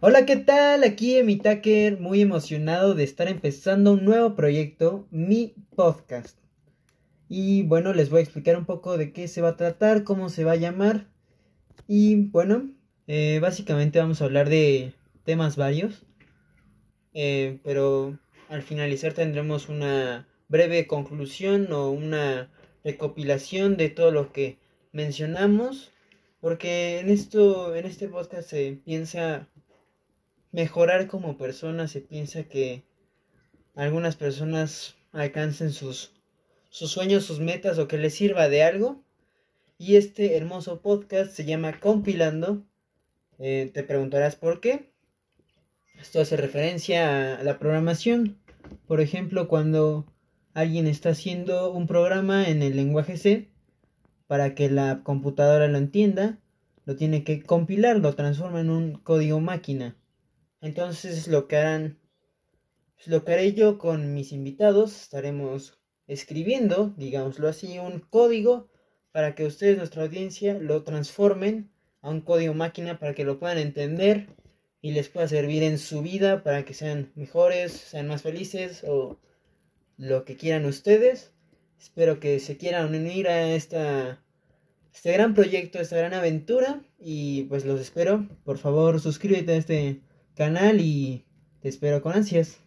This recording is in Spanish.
Hola, ¿qué tal? Aquí Emi Tucker, muy emocionado de estar empezando un nuevo proyecto, mi podcast. Y bueno, les voy a explicar un poco de qué se va a tratar, cómo se va a llamar. Y bueno, eh, básicamente vamos a hablar de temas varios. Eh, pero al finalizar tendremos una breve conclusión o una recopilación de todo lo que mencionamos. Porque en esto, en este podcast se piensa mejorar como persona, se piensa que algunas personas alcancen sus, sueños, sus metas o que les sirva de algo. Y este hermoso podcast se llama Compilando. Eh, te preguntarás por qué. Esto hace referencia a la programación. Por ejemplo, cuando alguien está haciendo un programa en el lenguaje C, para que la computadora lo entienda, lo tiene que compilar, lo transforma en un código máquina. Entonces lo que harán, pues, lo que haré yo con mis invitados, estaremos escribiendo, digámoslo así, un código para que ustedes, nuestra audiencia, lo transformen a un código máquina para que lo puedan entender y les pueda servir en su vida para que sean mejores, sean más felices o lo que quieran ustedes. Espero que se quieran unir a esta, este gran proyecto, esta gran aventura y pues los espero. Por favor, suscríbete a este canal y te espero con ansias.